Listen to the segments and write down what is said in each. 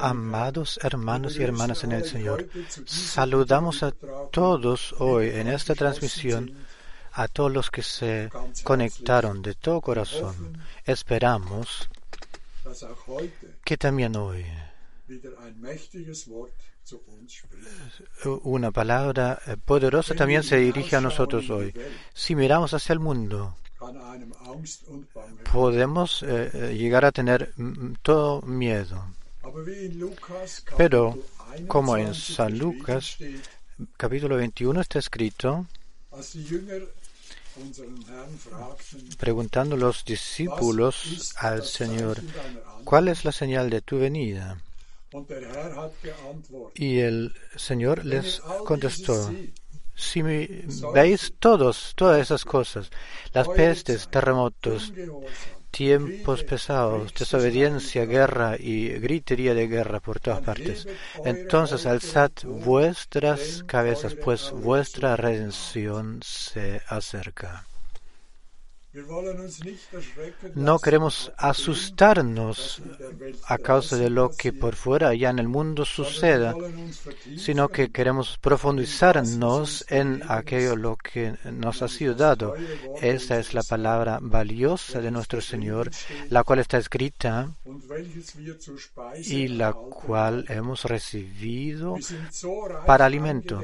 Amados hermanos y hermanas en el Señor, saludamos a todos hoy en esta transmisión, a todos los que se conectaron de todo corazón. Esperamos que también hoy una palabra poderosa también se dirige a nosotros hoy. Si miramos hacia el mundo, podemos eh, eh, llegar a tener mm, todo miedo. Pero, como en San Lucas, capítulo 21 está escrito, preguntando los discípulos al Señor, ¿cuál es la señal de tu venida? Y el Señor les contestó, si veis todos, todas esas cosas, las pestes, terremotos, tiempos pesados, desobediencia, guerra y gritería de guerra por todas partes. Entonces alzad vuestras cabezas, pues vuestra redención se acerca. No queremos asustarnos a causa de lo que por fuera allá en el mundo suceda, sino que queremos profundizarnos en aquello lo que nos ha sido dado. Esta es la palabra valiosa de nuestro Señor, la cual está escrita y la cual hemos recibido para alimento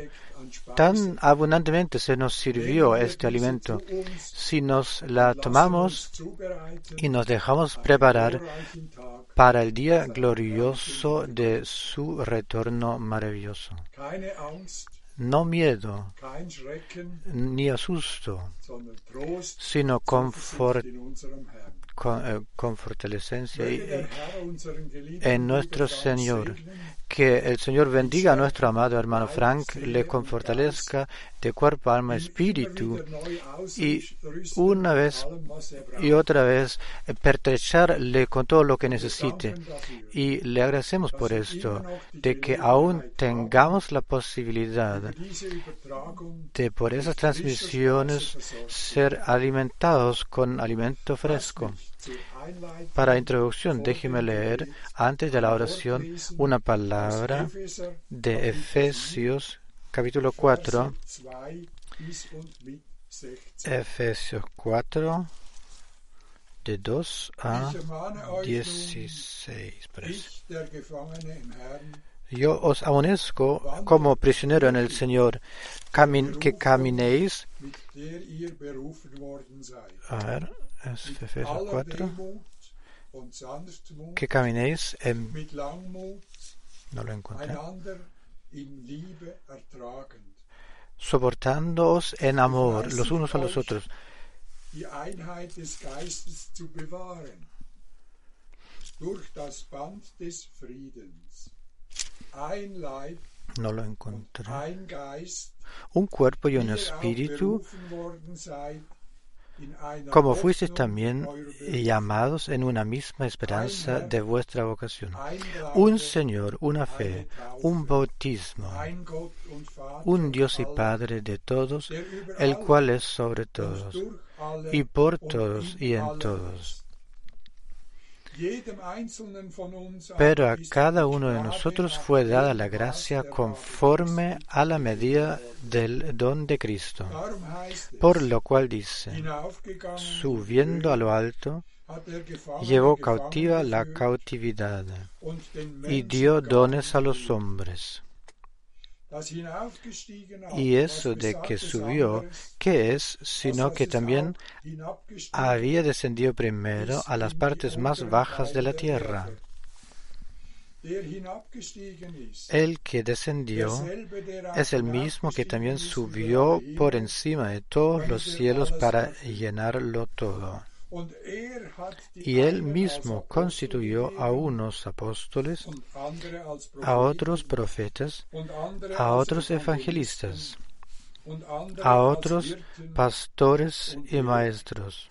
tan abundantemente se nos sirvió este alimento si nos la tomamos y nos dejamos preparar para el día glorioso de su retorno maravilloso. No miedo ni asusto, sino confort con, fortaleza en nuestro Señor. Que el Señor bendiga a nuestro amado hermano Frank, le confortalezca de cuerpo, alma, espíritu y una vez y otra vez pertrecharle con todo lo que necesite. Y le agradecemos por esto, de que aún tengamos la posibilidad de por esas transmisiones ser alimentados con alimento fresco. Para introducción, déjeme leer antes de la oración una palabra de Efesios capítulo 4. Efesios 4 de 2 a 16. Yo os amonezco como prisionero en el Señor, que caminéis. A ver, es Efesios 4. Que caminéis en. No lo encontré. Soportándoos en amor los unos a los otros. No lo encontré. Un cuerpo y un espíritu como fuisteis también llamados en una misma esperanza de vuestra vocación. Un Señor, una fe, un bautismo, un Dios y Padre de todos, el cual es sobre todos, y por todos y en todos. Pero a cada uno de nosotros fue dada la gracia conforme a la medida del don de Cristo. Por lo cual dice, subiendo a lo alto, llevó cautiva la cautividad y dio dones a los hombres. Y eso de que subió, ¿qué es? Sino que también había descendido primero a las partes más bajas de la tierra. El que descendió es el mismo que también subió por encima de todos los cielos para llenarlo todo. Y él mismo constituyó a unos apóstoles, a otros profetas, a otros evangelistas, a otros pastores y maestros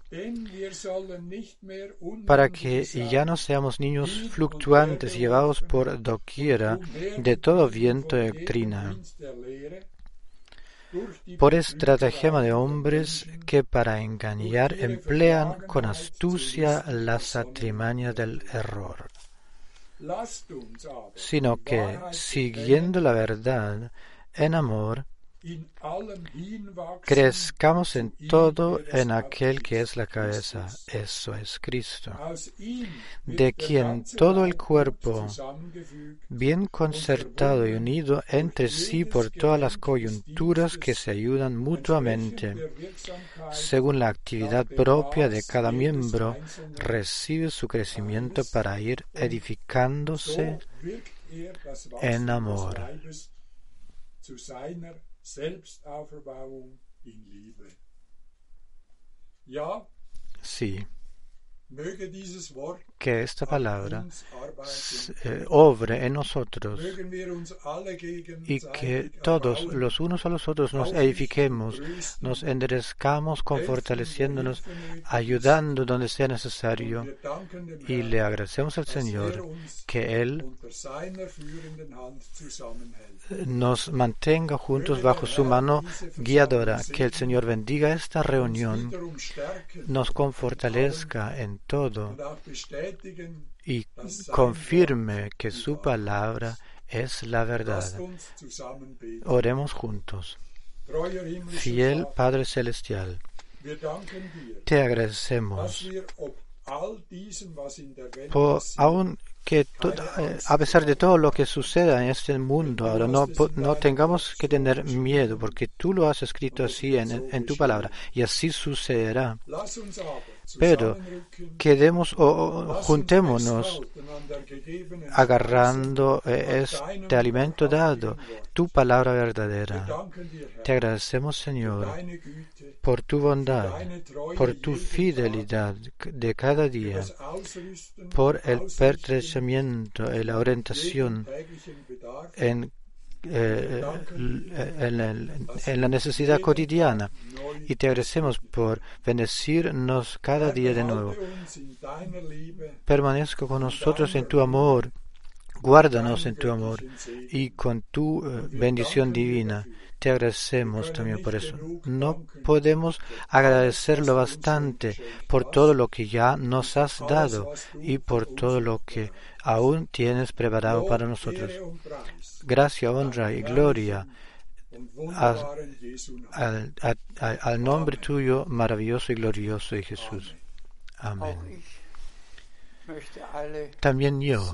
para que ya no seamos niños fluctuantes llevados por doquiera de todo viento de doctrina, por estratagema de hombres que para engañar emplean con astucia las atrimañas del error, sino que, siguiendo la verdad en amor, Crezcamos en todo en aquel que es la cabeza, eso es Cristo, de quien todo el cuerpo, bien concertado y unido entre sí por todas las coyunturas que se ayudan mutuamente, según la actividad propia de cada miembro, recibe su crecimiento para ir edificándose en amor. Selbstauferbauung in Liebe. Ja, sie möge dieses Wort que esta palabra eh, obre en nosotros y que todos los unos a los otros nos edifiquemos, nos enderezcamos con fortaleciéndonos, ayudando donde sea necesario. Y le agradecemos al Señor que Él nos mantenga juntos bajo su mano guiadora, que el Señor bendiga esta reunión, nos confortalezca en todo y confirme que su palabra es la verdad. Oremos juntos. Fiel Padre Celestial, te agradecemos por, aun que a pesar de todo lo que suceda en este mundo ahora no, no tengamos que tener miedo porque tú lo has escrito así en, en tu palabra y así sucederá pero quedemos o juntémonos agarrando eh, este alimento dado, tu palabra verdadera. Te agradecemos, Señor, por tu bondad, por tu fidelidad de cada día, por el pertrechamiento y la orientación en eh, en, la necesidad cotidiana y te agradecemos por bendecirnos cada día de nuevo. Permanezca con nosotros en tu amor, guárdanos en tu amor y con tu eh, bendición divina. Te agradecemos también por eso. No podemos agradecerlo bastante por todo lo que ya nos has dado y por todo lo que aún tienes preparado para nosotros. Gracia, honra y gloria al, nombre tuyo maravilloso y glorioso de Jesús. Amén. También yo,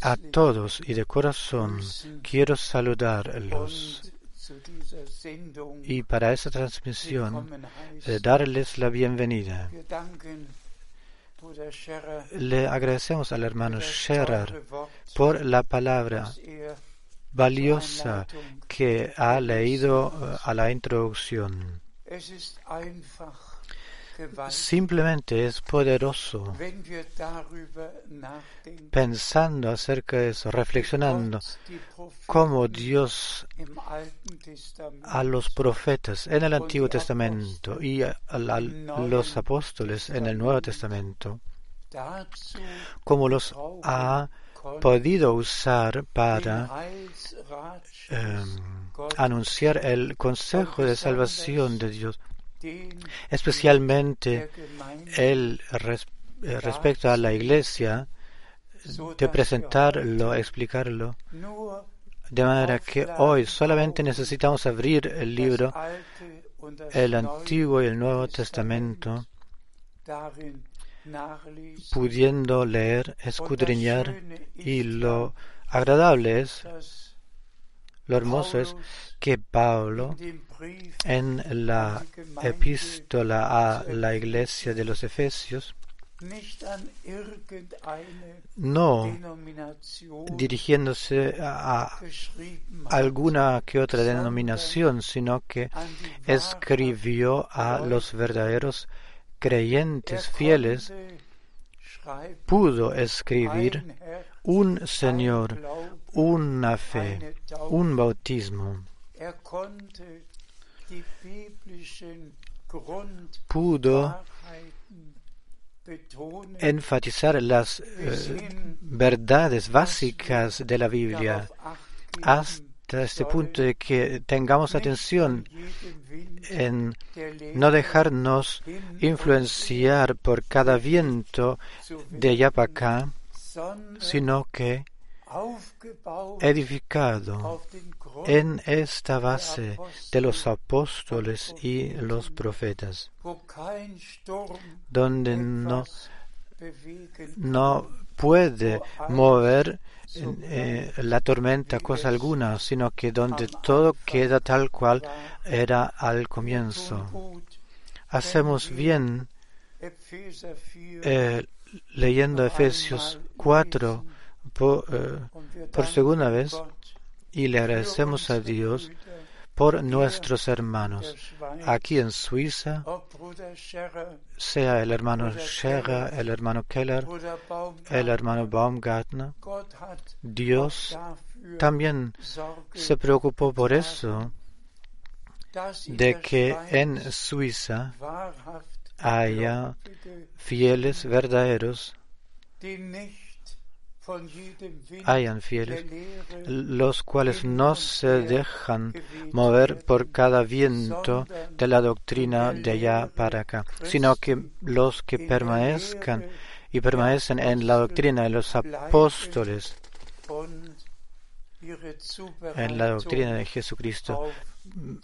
a todos y de corazón, quiero saludarlos y para esa transmisión eh, darles la bienvenida. Le agradecemos al hermano Scherer por la palabra valiosa que ha leído eh, a la introducción. Simplemente es poderoso. Pensando acerca de eso, reflexionando cómo Dios a los profetas en el Antiguo Testamento y a, los apóstoles en el Nuevo Testamento, cómo los ha podido usar para em, anunciar el consejo de salvación de Dios especialmente el eh, respecto a la iglesia, de presentarlo, explicarlo, de manera que hoy solamente necesitamos abrir el libro, el Antiguo y el Nuevo Testamento, pudiendo leer, escudriñar, y lo agradable es, lo hermoso es que Pablo en la epístola a la iglesia de los Efesios no dirigiéndose a alguna que otra denominación, sino que escribió a los verdaderos creyentes fieles, pudo escribir un Señor, una fe, un bautismo. Pudo enfatizar las eh, verdades básicas de la Biblia hasta este punto de que tengamos atención en no dejarnos influenciar por cada viento de allá para acá, sino que edificado en esta base de los apóstoles y los profetas, donde no, no puede mover eh, la tormenta cosa alguna, sino que donde todo queda tal cual era al comienzo. Hacemos bien eh, leyendo Efesios 4 por, eh, por segunda vez y le agradecemos a Dios por nuestros hermanos. Aquí en Suiza, sea el hermano Scherer, el hermano Keller, el hermano Baumgartner, Dios también se preocupó por eso, de que en Suiza haya fieles verdaderos hayan fieles, los cuales no se dejan mover por cada viento de la doctrina de allá para acá, sino que los que permanezcan y permanecen en la doctrina de los apóstoles, en la doctrina de Jesucristo,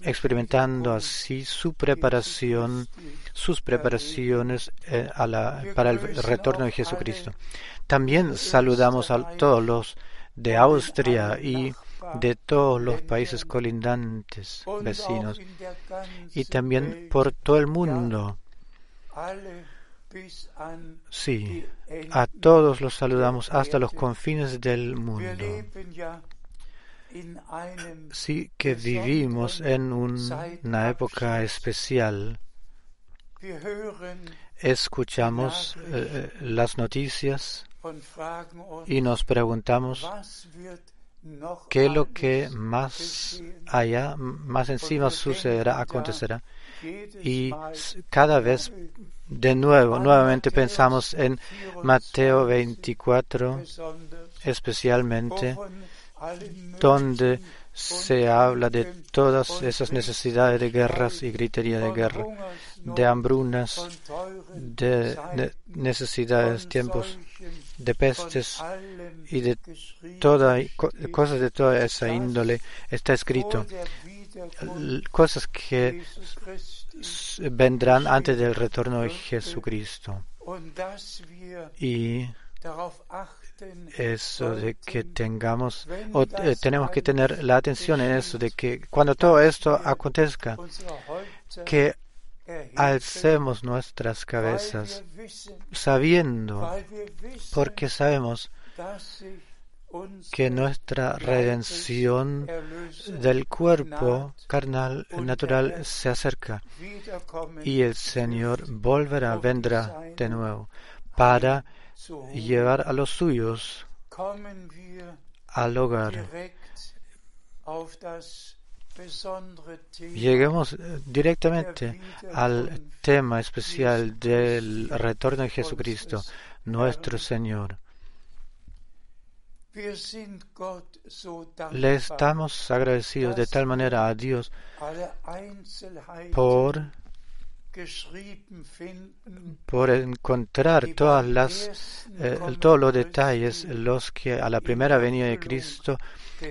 experimentando así su preparación, sus preparaciones eh, para el retorno de Jesucristo. También saludamos a todos los de Austria y de todos los países colindantes vecinos y también por todo el mundo. Sí, a todos los saludamos hasta los confines del mundo. Sí que vivimos en una época especial. Escuchamos eh, las noticias y nos preguntamos qué es lo que más allá, más encima sucederá, acontecerá. Y cada vez de nuevo, nuevamente pensamos en Mateo 24, especialmente, donde se habla de todas esas necesidades de guerras y gritería de guerra, de hambrunas, de necesidades, tiempos de pestes y de toda, cosas de toda esa índole está escrito. Cosas que vendrán antes del retorno de Jesucristo. Y eso de que tengamos, o eh, tenemos que tener la atención en eso, de que cuando todo esto acontezca, que alcemos nuestras cabezas sabiendo, porque sabemos que nuestra redención del cuerpo carnal natural se acerca y el Señor volverá, vendrá de nuevo para llevar a los suyos al hogar. Lleguemos eh, directamente al tema especial del retorno de Jesucristo, nuestro Señor. Le estamos agradecidos de tal manera a Dios por por encontrar todas las, eh, todos los detalles, los que a la primera venida de Cristo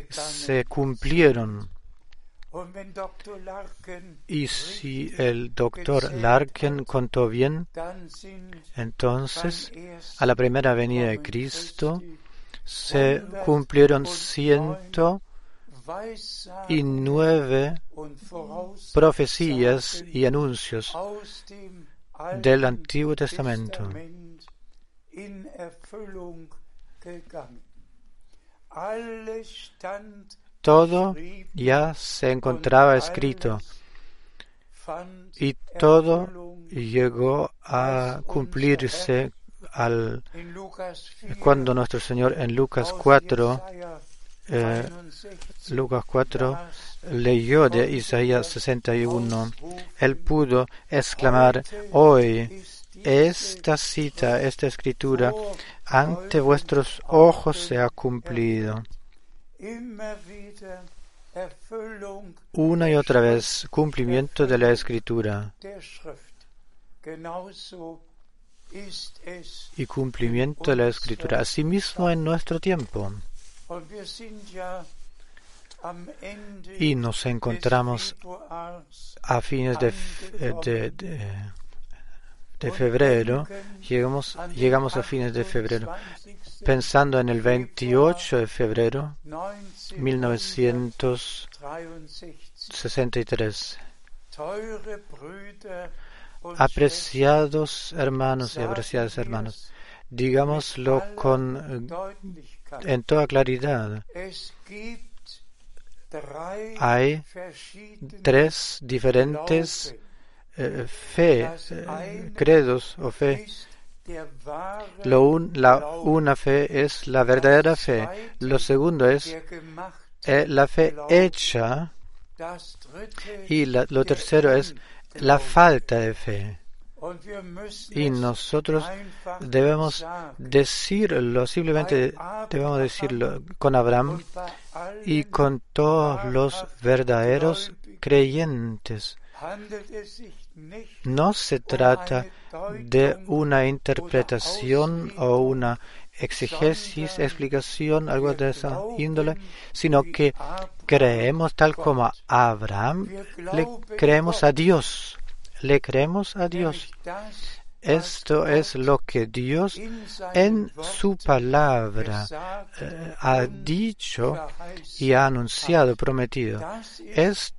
se cumplieron. y si el doctor Larkin contó bien, entonces a la primera venida de Cristo se cumplieron ciento y nueve profecías y anuncios del Antiguo Testamento. Todo ya se encontraba escrito y todo llegó a cumplirse al, cuando nuestro Señor en Lucas 4, eh, Lucas 4 leyó de Isaías 61, él pudo exclamar hoy esta cita, esta escritura, ante vuestros ojos se ha cumplido una y otra vez cumplimiento de la escritura y cumplimiento de la escritura. Asimismo en nuestro tiempo. Y nos encontramos a fines de, de febrero, llegamos, llegamos a fines de febrero, pensando en el 28 de febrero 1963. Apreciados hermanos y apreciadas hermanos, digámoslo con, en toda claridad, hay tres diferentes eh, fe, eh, credos o fe. Lo la una fe es la verdadera fe. Lo segundo es eh, la fe hecha. Y lo tercero es la falta de fe. Y nosotros debemos decirlo, simplemente debemos decirlo con Abraham y con todos los verdaderos creyentes. No se trata de una interpretación o una exegesis, explicación, algo de esa índole, sino que creemos tal como Abraham, le creemos a Dios, le creemos a Dios. Esto es lo que Dios en su palabra eh, ha dicho y ha anunciado, prometido. Esta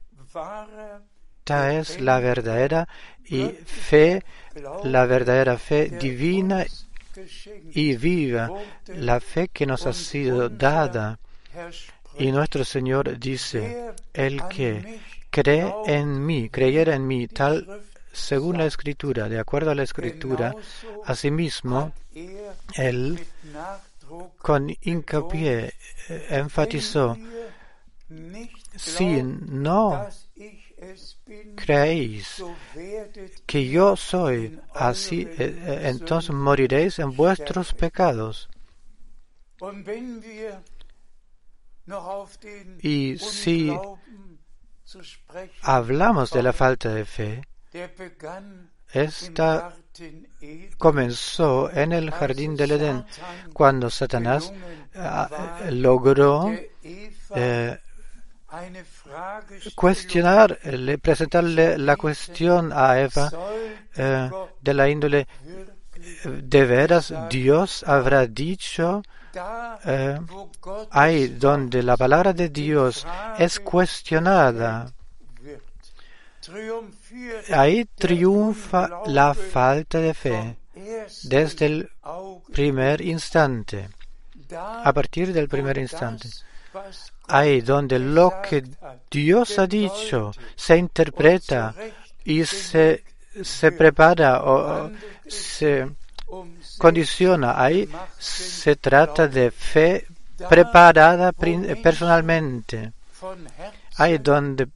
es la verdadera y fe, la verdadera fe divina y viva, la fe que nos ha sido dada. Y nuestro Señor dice, el que cree en mí, creyera en mí, tal según la escritura, de acuerdo a la escritura, asimismo, él con hincapié eh, enfatizó, si no creéis que yo soy así, eh, eh, entonces moriréis en vuestros pecados. Y si hablamos de la falta de fe, esta comenzó en el jardín del Edén, cuando Satanás ah, logró eh, cuestionar, presentarle la cuestión a Eva eh, de la índole, ¿de veras Dios habrá dicho? Eh, ahí donde la palabra de Dios es cuestionada, ahí triunfa la falta de fe desde el primer instante, a partir del primer instante. Ahí donde lo que Dios ha dicho se interpreta y se, se prepara o se condiciona, ahí se trata de fe preparada personalmente. Ahí donde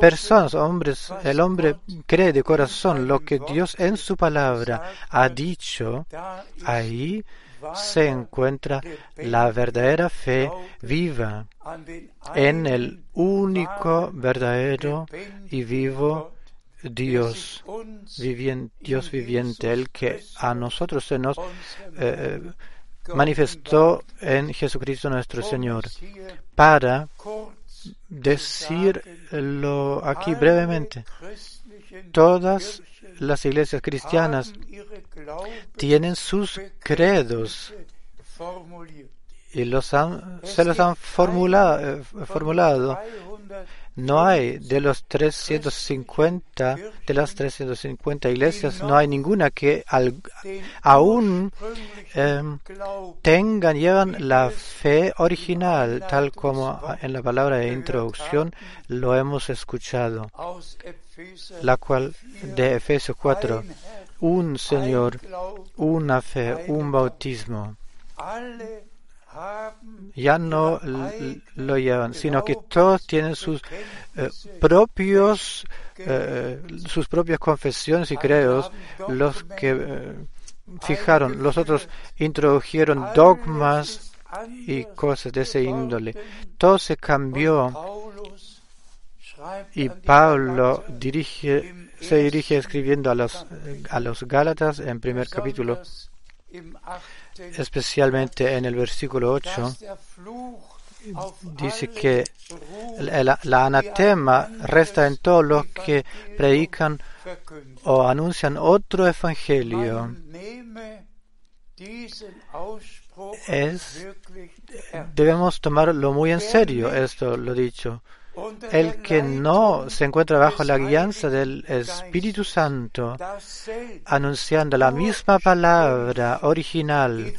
personas, hombres, el hombre cree de corazón lo que Dios en su palabra ha dicho, ahí se encuentra la verdadera fe viva en el único, verdadero y vivo Dios, Dios viviente, el que a nosotros se nos eh, manifestó en Jesucristo nuestro Señor, para decirlo aquí brevemente. Todas las iglesias cristianas tienen sus credos y los han, se los han formulado, eh, formulado. No hay. De los 350, de las 350 iglesias, no hay ninguna que aún em, tengan, llevan la fe original, tal como en la palabra de introducción lo hemos escuchado, la cual de Efesios 4, un Señor, una fe, un bautismo ya no lo llevan, sino que todos tienen sus eh, propios eh, sus propias confesiones y credos, los que eh, fijaron, los otros introdujeron dogmas y cosas de ese índole. Todo se cambió y Pablo dirige, se dirige escribiendo a los, a los Gálatas en primer capítulo especialmente en el versículo 8, dice que la, anatema resta en todos los que predican o anuncian otro evangelio. Es, debemos tomarlo muy en serio, esto lo dicho el que no se encuentra bajo la guianza del Espíritu Santo, anunciando la misma palabra original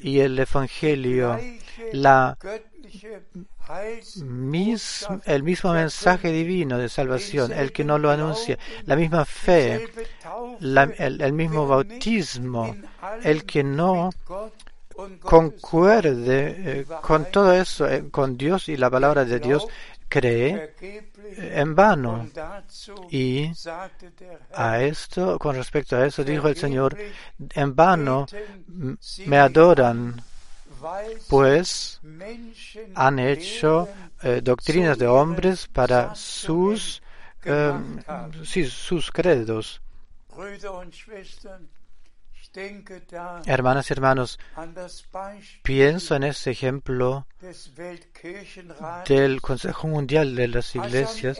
y el Evangelio, la el mismo mensaje divino de salvación, el que no lo anuncia, la misma fe, el, mismo bautismo, el que no concuerde eh, con todo eso, eh, con Dios y la palabra de Dios, cree en vano. Y a esto, con respecto a eso, dijo el Señor, en vano me adoran, pues han hecho eh, doctrinas de hombres para sus, eh, sus credos. Hermanas y hermanos, pienso en ese ejemplo del Consejo Mundial de las Iglesias.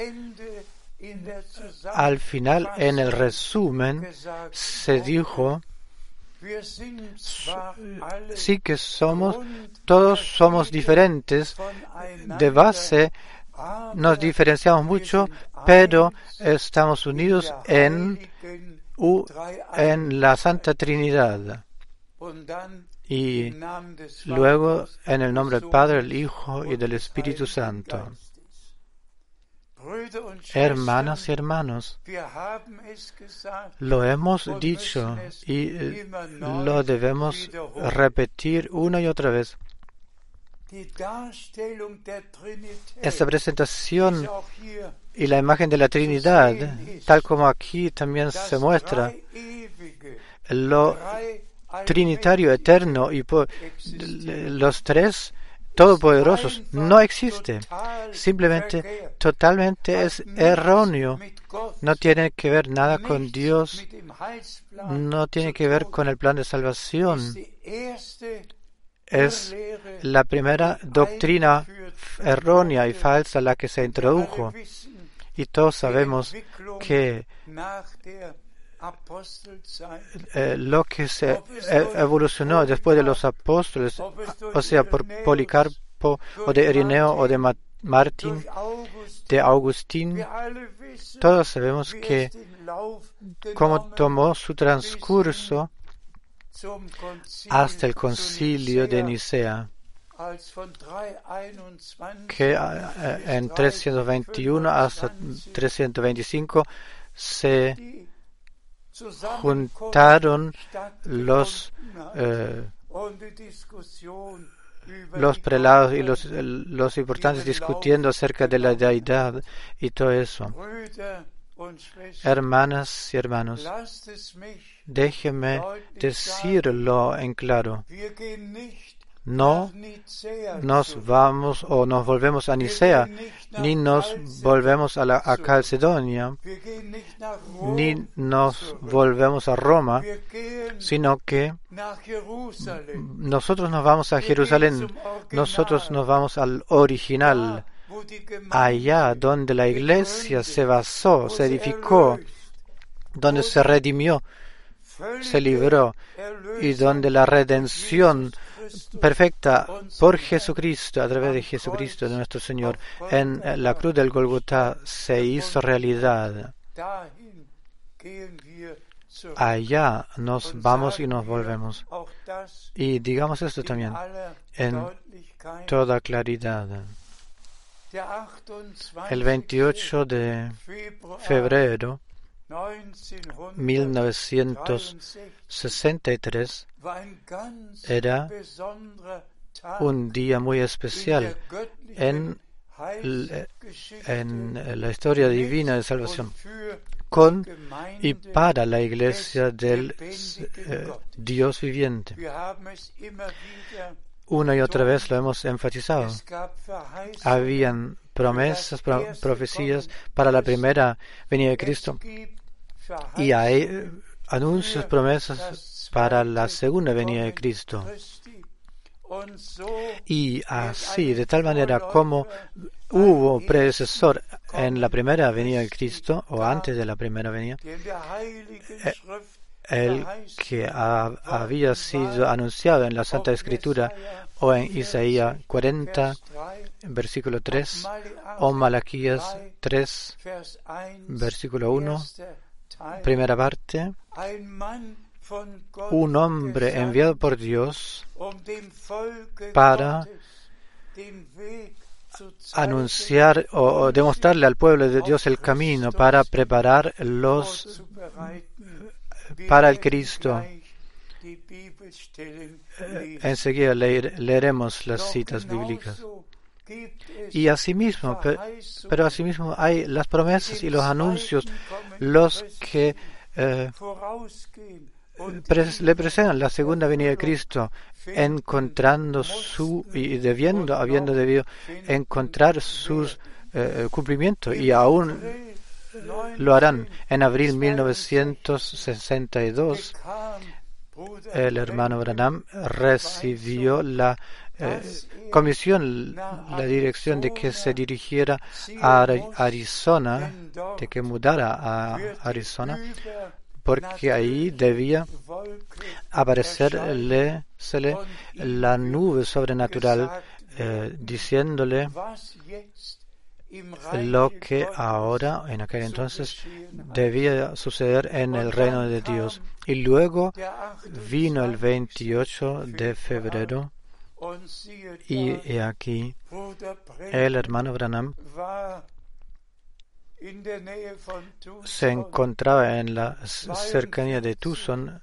Al final, en el resumen, se dijo, sí que somos, todos somos diferentes, de base nos diferenciamos mucho, pero estamos unidos en en la Santa Trinidad. Y luego en el nombre del Padre, el Hijo y del Espíritu Santo. Hermanas y hermanos, lo hemos dicho y eh, lo debemos repetir una y otra vez. Esta presentación y la imagen de la Trinidad, tal como aquí también se muestra, lo trinitario eterno y los tres todopoderosos no existe. Simplemente, totalmente es erróneo. No tiene que ver nada con Dios. No tiene que ver con el plan de salvación es la primera doctrina errónea y falsa la que se introdujo. Y todos sabemos que eh, lo que se e-, evolucionó después de los apóstoles, o sea, por Policarpo o de Irineo o de Martín, de Agustín, todos sabemos que como tomó su transcurso hasta el concilio de Nicea, que eh, en 321 hasta 325 se juntaron los eh, los prelados y los, los importantes discutiendo acerca de la deidad y todo eso. Hermanas y hermanos, déjeme decirlo en claro. No nos vamos o nos volvemos a Nicea, ni nos volvemos a, a Calcedonia, ni nos volvemos a Roma, sino que nosotros nos vamos a Jerusalén, nosotros nos vamos al original, allá donde la iglesia se basó, se edificó, donde se redimió, se libró y donde la redención perfecta por Jesucristo, a través de Jesucristo, de nuestro Señor, en la cruz del Golgotha se hizo realidad. Allá nos vamos y nos volvemos. Y digamos esto también en toda claridad. El 28 de febrero 1963 era un día muy especial en, la historia divina de salvación con y para la iglesia del eh, Dios viviente. Una y otra vez lo hemos enfatizado. Habían promesas, profecías para la primera venida de Cristo y hay anuncios, promesas para la segunda venida de Cristo. Y así, de tal manera como hubo predecesor en la primera venida de Cristo o antes de la primera venida, eh, el que había sido anunciado en la Santa Escritura o en Isaías 40, versículo 3, o Malaquías 3, versículo 1, primera parte, un hombre enviado por Dios para anunciar o, demostrarle al pueblo de Dios el camino para preparar los para el Cristo. Eh, enseguida leeremos las citas bíblicas. Y asimismo, pero asimismo hay las promesas y los anuncios, los que eh, le presentan la segunda venida de Cristo, encontrando su y debiendo, habiendo debido encontrar sus eh, cumplimientos y aún lo harán. En abril 1962, el hermano Branham recibió la eh, comisión, la dirección de que se dirigiera a Arizona, de que mudara a Arizona, porque ahí debía aparecerle la nube sobrenatural eh, diciéndole lo que ahora, en aquel entonces, debía suceder en el reino de Dios. Y luego vino el 28 de febrero y aquí el hermano Branham se encontraba en la cercanía de Tucson,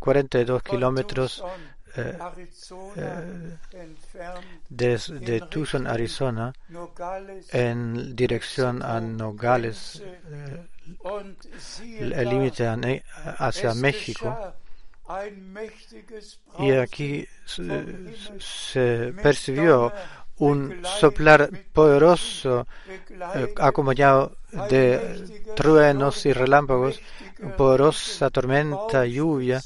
42 eh, kilómetros eh, eh, desde Tucson, Arizona, en dirección a Nogales, el límite hacia México. Y aquí se percibió un soplar poderoso eh, acompañado de truenos y relámpagos, poderosa tormenta, lluvia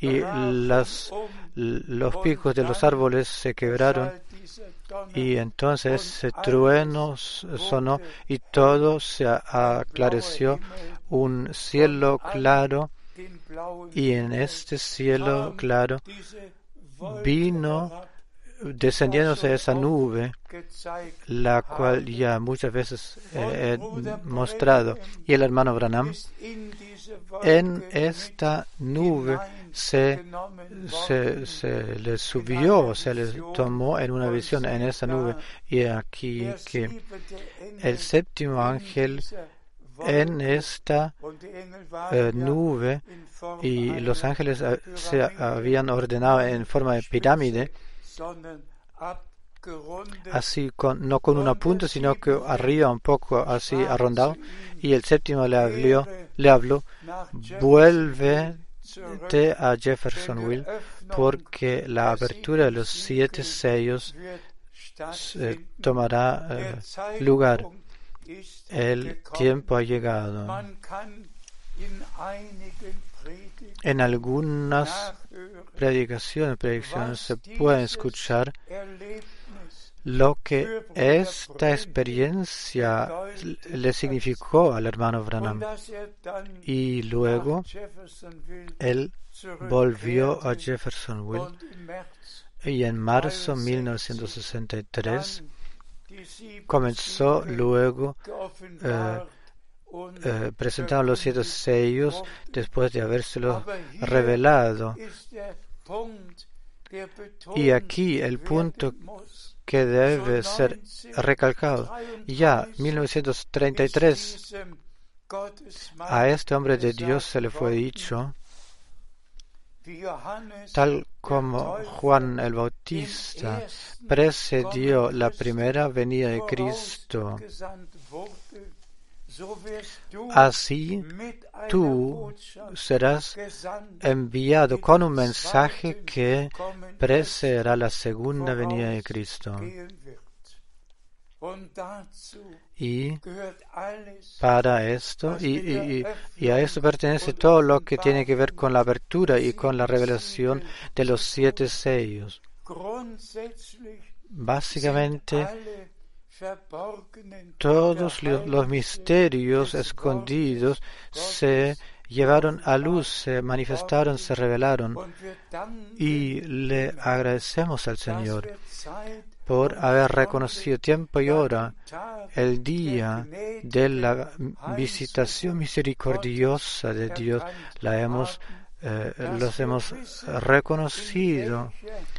y las, los picos de los árboles se quebraron y entonces ese trueno sonó y todo se aclareció, un cielo claro y en este cielo claro vino descendiéndose esa nube, la cual ya muchas veces he mostrado, y el hermano Branham, en esta nube se, se, se, le subió, se le tomó en una visión en esa nube, y aquí que el séptimo ángel en esta eh, nube y los ángeles eh, se habían ordenado en forma de pirámide así con, no con una punta, sino que arriba un poco así arrondado. Y el séptimo le habló, le habló vuelve a Jeffersonville porque la apertura de los siete sellos tomará eh, lugar. El tiempo ha llegado. En algunas predicaciones, predicciones se puede escuchar lo que esta experiencia le significó al hermano Branham. Y luego él volvió a Jeffersonville y en marzo de 1963 comenzó luego eh, eh, presentaron los siete sellos después de habérselos revelado. Y aquí el punto que debe ser recalcado. Ya, 1933, a este hombre de Dios se le fue dicho, tal como Juan el Bautista precedió la primera venida de Cristo Así tú serás enviado con un mensaje que precederá la segunda venida de Cristo. Y para esto, y, y, a esto pertenece todo lo que tiene que ver con la apertura y con la revelación de los siete sellos. Básicamente, todos los misterios escondidos se llevaron a luz, se manifestaron, se revelaron. Y le agradecemos al Señor por haber reconocido tiempo y hora el día de la visitación misericordiosa de Dios. La hemos, eh, los hemos reconocido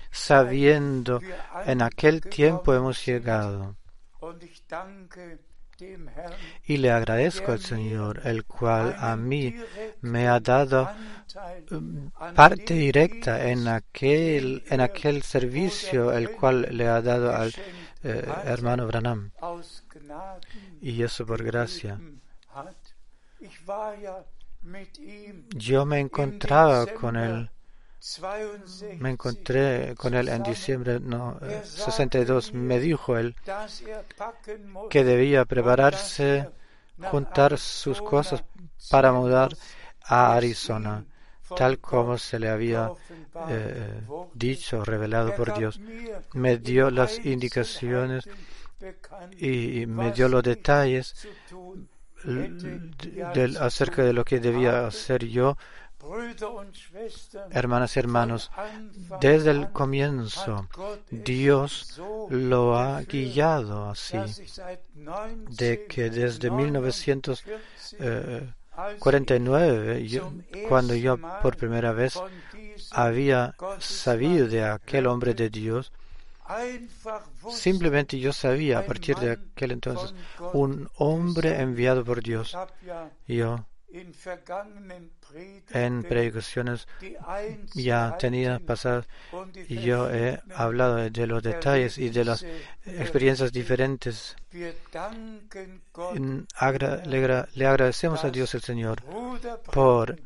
sabiendo en aquel tiempo hemos llegado. Y le agradezco al Señor, el cual a mí me ha dado um, parte directa en aquel, en aquel servicio, el cual le ha dado al eh, hermano Branham. Y eso por gracia. Yo me encontraba con él me encontré con él en diciembre no, 62. Me dijo él que debía prepararse, juntar sus cosas para mudar a Arizona, tal como se le había eh, dicho, revelado por Dios. Me dio las indicaciones y me dio los detalles acerca de lo que debía hacer yo Hermanas y hermanos, desde el comienzo Dios lo ha guiado así, de que desde 1949, cuando yo por primera vez había sabido de aquel hombre de Dios, Simplemente yo sabía a partir de aquel entonces un hombre enviado por Dios. Yo en predicaciones ya tenía pasadas y yo he hablado de los detalles y de las experiencias diferentes. Le agradecemos a Dios el Señor por,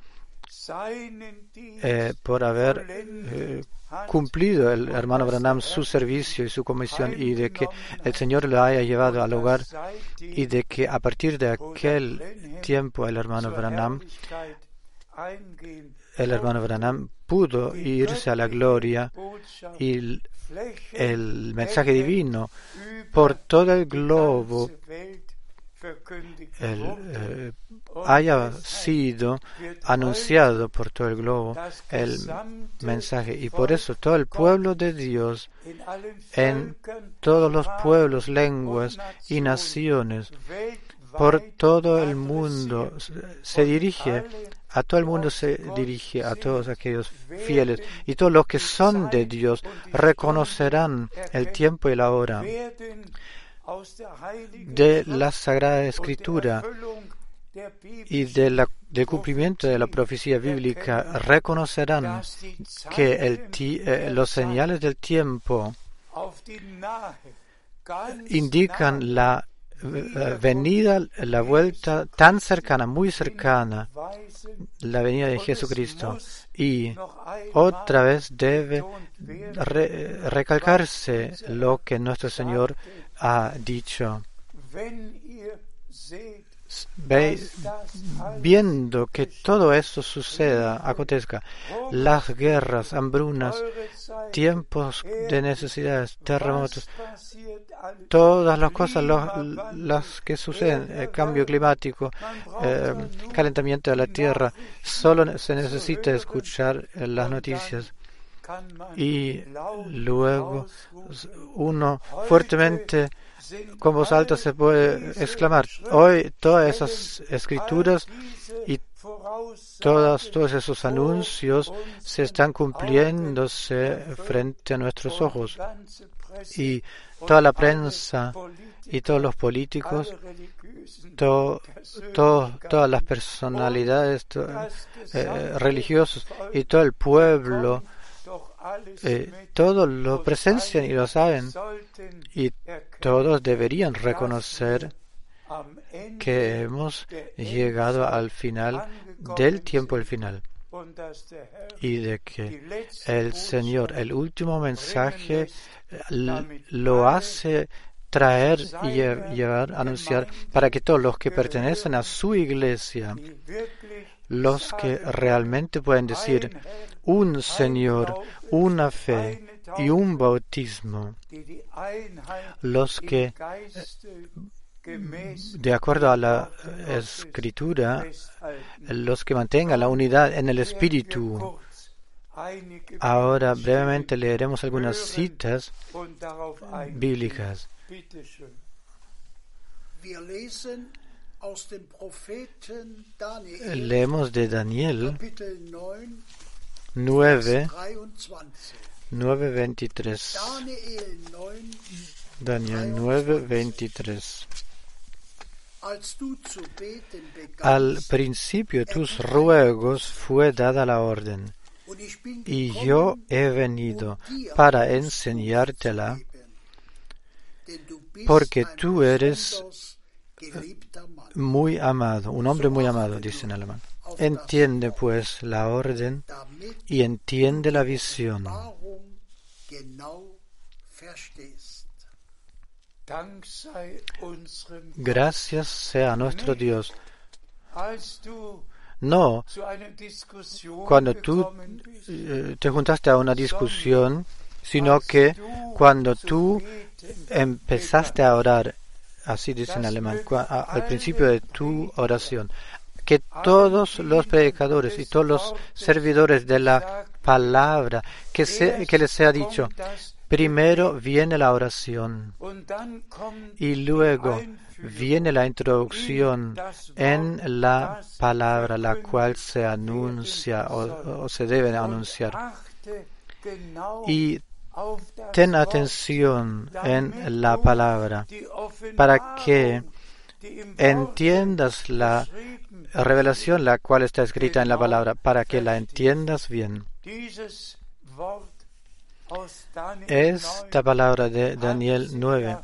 eh, por haber eh, cumplido. El hermano Branham su servicio y su comisión y de que el Señor lo haya llevado al hogar y de que a partir de aquel tiempo el hermano Branham el hermano Branham pudo irse a la gloria y el mensaje divino por todo el globo el, eh, haya sido anunciado por todo el globo el mensaje. Y por eso todo el pueblo de Dios en todos los pueblos, lenguas y naciones por todo el mundo se dirige a todo el mundo se dirige, a todos aquellos fieles. Y todos los que son de Dios reconocerán el tiempo y la hora de la Sagrada Escritura y del cumplimiento de la profecía bíblica reconocerán que eh, los señales del tiempo indican la eh, venida, la vuelta tan cercana, muy cercana, la venida de Jesucristo. Y otra vez debe recalcarse lo que nuestro Señor ha dicho. viendo que todo eso suceda, acontezca, las guerras, hambrunas, tiempos de necesidades, terremotos, todas las cosas las que suceden, el cambio climático, eh, calentamiento de la tierra, solo se necesita escuchar las noticias y luego uno fuertemente con voz alta se puede exclamar, hoy todas esas escrituras y todas, todos esos anuncios se están cumpliéndose frente a nuestros ojos. Y toda la prensa y todos los políticos, todas las personalidades eh, religiosas y todo el pueblo eh, todos lo presencian y lo saben. Y todos deberían reconocer que hemos llegado al final del tiempo el final. Y de que el Señor, el último mensaje, lo hace traer y llevar, anunciar para que todos los que pertenecen a su iglesia, los que realmente pueden decir un Señor, una fe y un bautismo, los que de acuerdo a la escritura, los que mantengan la unidad en el espíritu. Ahora brevemente leeremos algunas citas bíblicas. Leemos de Daniel 9, 9:23. Daniel 9, Daniel 9:23. als du zu beten Al principio tus ruegos fue dada la orden, y yo he venido um para enseñártela, porque tú eres. Muy amado, un hombre muy amado, dice en alemán. Entiende pues la orden y entiende la visión. Gracias sea nuestro Dios. No cuando tú eh, te juntaste a una discusión, sino que cuando tú empezaste a orar, así dice en alemán, al principio de tu oración, que todos los predicadores y todos los servidores de la palabra, que, se, que les sea dicho, primero viene la oración y luego viene la introducción en la palabra, la cual se anuncia o, o se debe anunciar. Y ten atención en la palabra para que entiendas la revelación la cual está escrita en la palabra, para que la entiendas bien. Esta palabra de Daniel 9,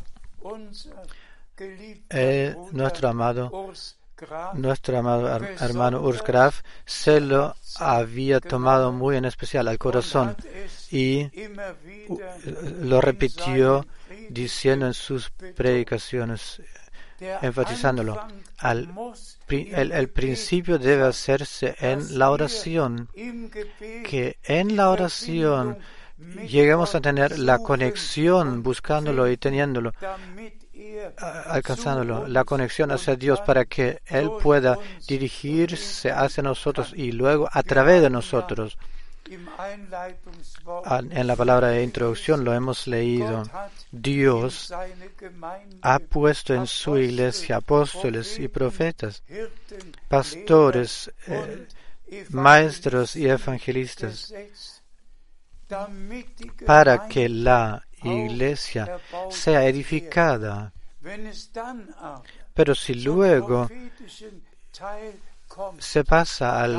eh, nuestro amado, nuestro amado her- hermano Urs Graf se lo había tomado muy en especial al corazón y lo repitió diciendo en sus predicaciones, enfatizándolo. Al el, el principio debe hacerse en la oración, que en la oración lleguemos a tener la conexión buscándolo y teniéndolo, alcanzándolo, la conexión hacia Dios para que Él pueda dirigirse hacia nosotros y luego a través de nosotros. En la palabra de introducción lo hemos leído. Dios ha puesto en su iglesia apóstoles y profetas, pastores, eh, maestros y evangelistas, para que la iglesia sea edificada. Pero si luego se pasa al-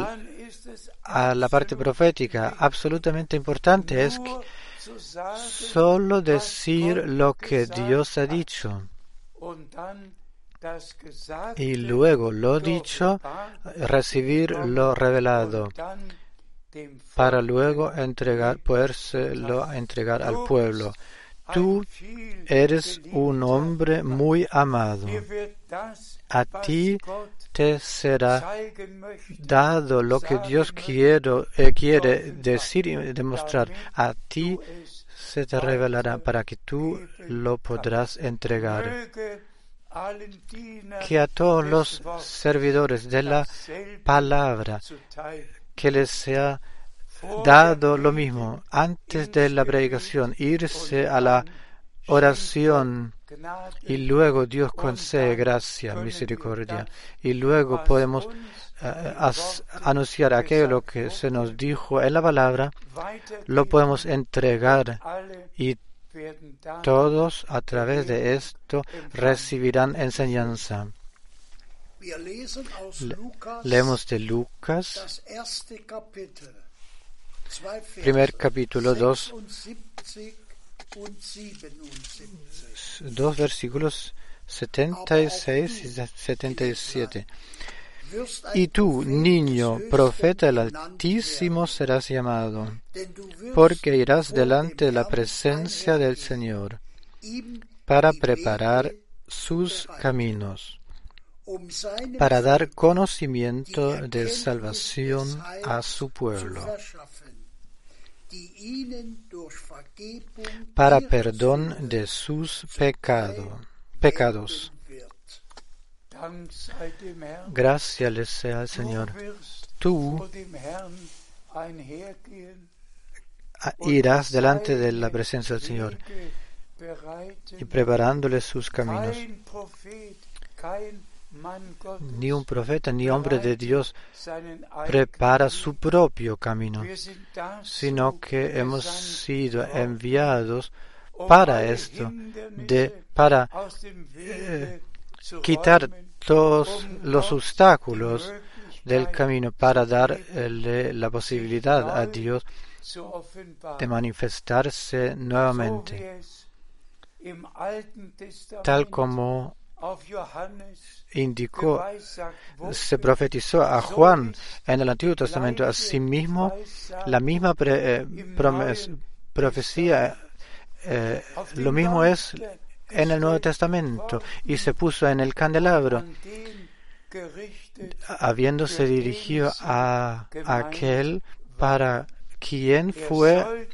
a la parte profética, absolutamente importante es que solo decir lo que Dios ha dicho y luego lo dicho, recibir lo revelado para luego entregar, podérselo entregar al pueblo. Tú eres un hombre muy amado. A ti te será dado lo que Dios eh, quiere decir y demostrar. A ti se te revelará para que tú lo podrás entregar. Que a todos los servidores de la palabra que les sea dado lo mismo antes de la predicación, irse a la oración y luego Dios concede gracia, misericordia y luego podemos eh, as- anunciar aquello que se nos dijo en la palabra, lo podemos entregar y todos a través de esto recibirán enseñanza. Le- Leemos de Lucas, primer capítulo 2, 76 und 77. dos versículos 76 y 77. Wirst ein Y tú, niño, profeta del Altísimo, serás llamado, porque irás delante de la presencia del Señor para preparar sus caminos, para dar conocimiento de salvación a su pueblo, para perdón de sus pecado- pecados. Gracias les sea al Señor. Tú irás delante de la presencia del Señor y preparándole sus caminos. Ni un profeta, ni hombre de Dios prepara su propio camino, sino que hemos sido enviados para esto, de, para zu quitar todos los obstáculos del camino para darle geben, la posibilidad a Dios de manifestarse nuevamente, tal como indicó, se profetizó a Juan en el Antiguo Testamento. Asimismo, la misma pre- eh, promes- profecía, eh, lo mismo es en el Nuevo Testamento y se puso en el candelabro, habiéndose dirigido a aquel para quien er fue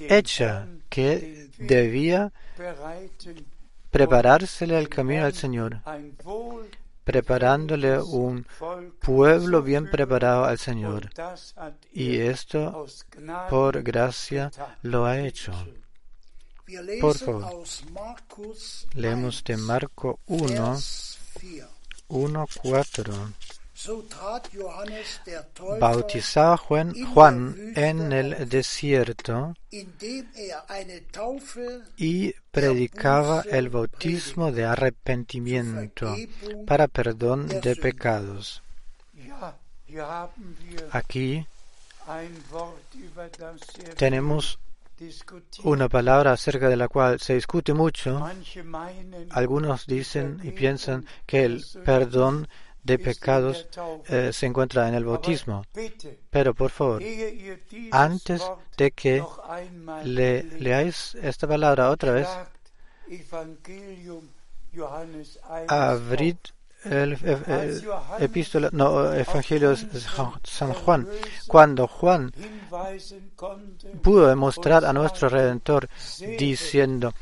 hecha, que debía preparársele el camino al Señor, preparándole un pueblo bien preparado al Señor. Y esto, por gracia, lo ha hecho. Por favor. Leemos de 1, Marco 1, Vers 4. 1, 4. Bautizaba Juan, Juan en el desierto er y predicaba el bautismo de arrepentimiento para perdón de pecados. Aquí tenemos una palabra acerca de la cual se discute mucho. Algunos dicen y piensan que el perdón de pecados eh, se encuentra en el bautismo. Pero por favor, antes de que le, leáis esta palabra otra vez, sagt Evangelium Johannes 1 abrid el, eh, eh, epístola, Evangelio de San Juan. Cuando Juan pudo demostrar a nuestro Redentor diciendo,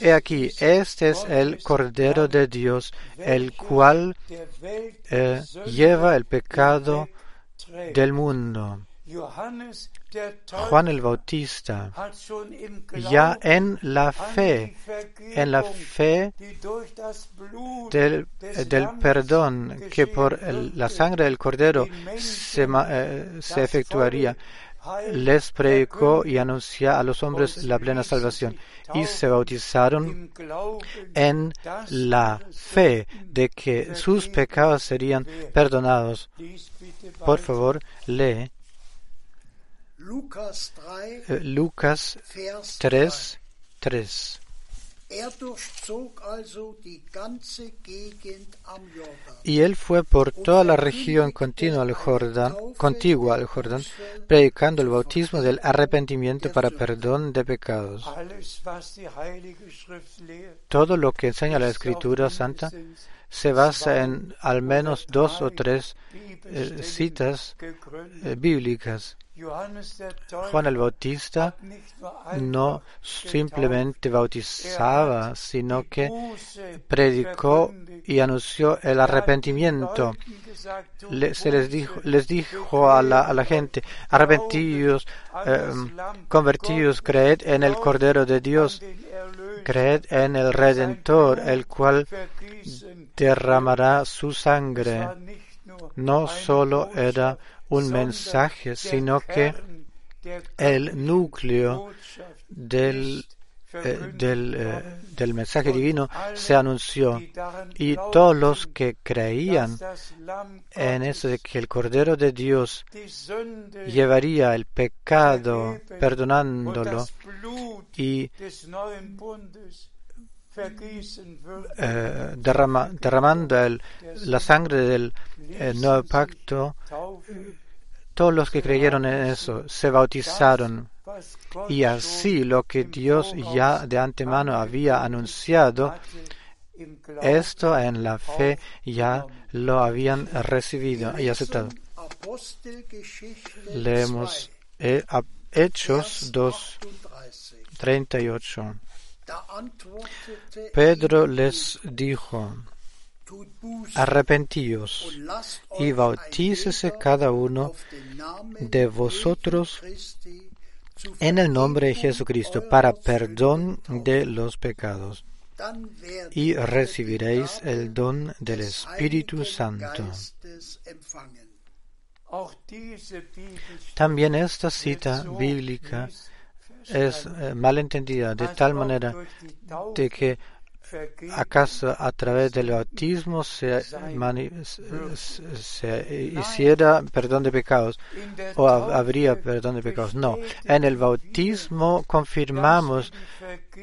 He aquí, este es el Cordero de Dios, el cual eh, lleva el pecado del mundo. Juan el Bautista, ya en la fe, en la fe del, del perdón que por la sangre del Cordero se, eh, se efectuaría, les predicó y anunció a los hombres la plena salvación y se bautizaron en la fe de que sus pecados serían perdonados. Por favor, lee Lukas 3, eh, Lucas Vers 3, 3. Y él fue por toda la región continua al Jordán, contigua al Jordán, predicando el bautismo del arrepentimiento para perdón de pecados. Todo lo que enseña la Escritura Santa se basa en al menos dos o tres eh, citas eh, bíblicas. Juan el Bautista no simplemente bautizaba, sino die que predicó y anunció el Er arrepentimiento. Le- se les dijo, les dijo a la, a la gente, arrepentidos, eh, convertidos, creed en el Cordero de Dios, creed en el Redentor, el cual derramará su sangre. No solo era un mensaje, sino que el núcleo del, eh, del, eh, del mensaje divino se anunció. Y todos los que creían en eso de que el Cordero de Dios llevaría el pecado perdonándolo y eh, derrama- derramando el- la sangre del eh, nuevo pacto, todos los que creyeron en eso se bautizaron. Y así lo que Dios ya de antemano había anunciado, esto en la fe ya lo habían recibido y aceptado. Leemos 2, eh, Hechos Vers 2, 38. 38. Da antwortete Pedro les dijo, arrepentíos y bautícese cada uno de vosotros en el nombre de Jesucristo para perdón de los pecados. y recibiréis el don del Espíritu Santo. También esta cita bíblica es eh, malentendida de tal manera de que acaso a través del bautismo se, hiciera perdón de pecados o habría perdón de pecados. No, en el bautismo confirmamos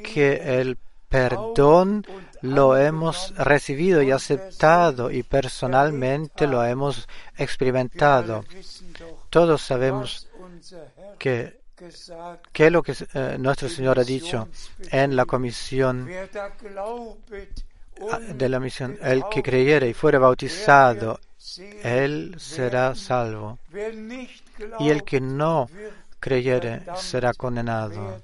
que el perdón lo hemos recibido y aceptado y personalmente lo hemos experimentado. Todos sabemos que qué es lo que eh, nuestro Señor ha dicho en la comisión ah, de la misión. El que creyere y fuere bautizado, él será salvo. Y el que no creyere será condenado.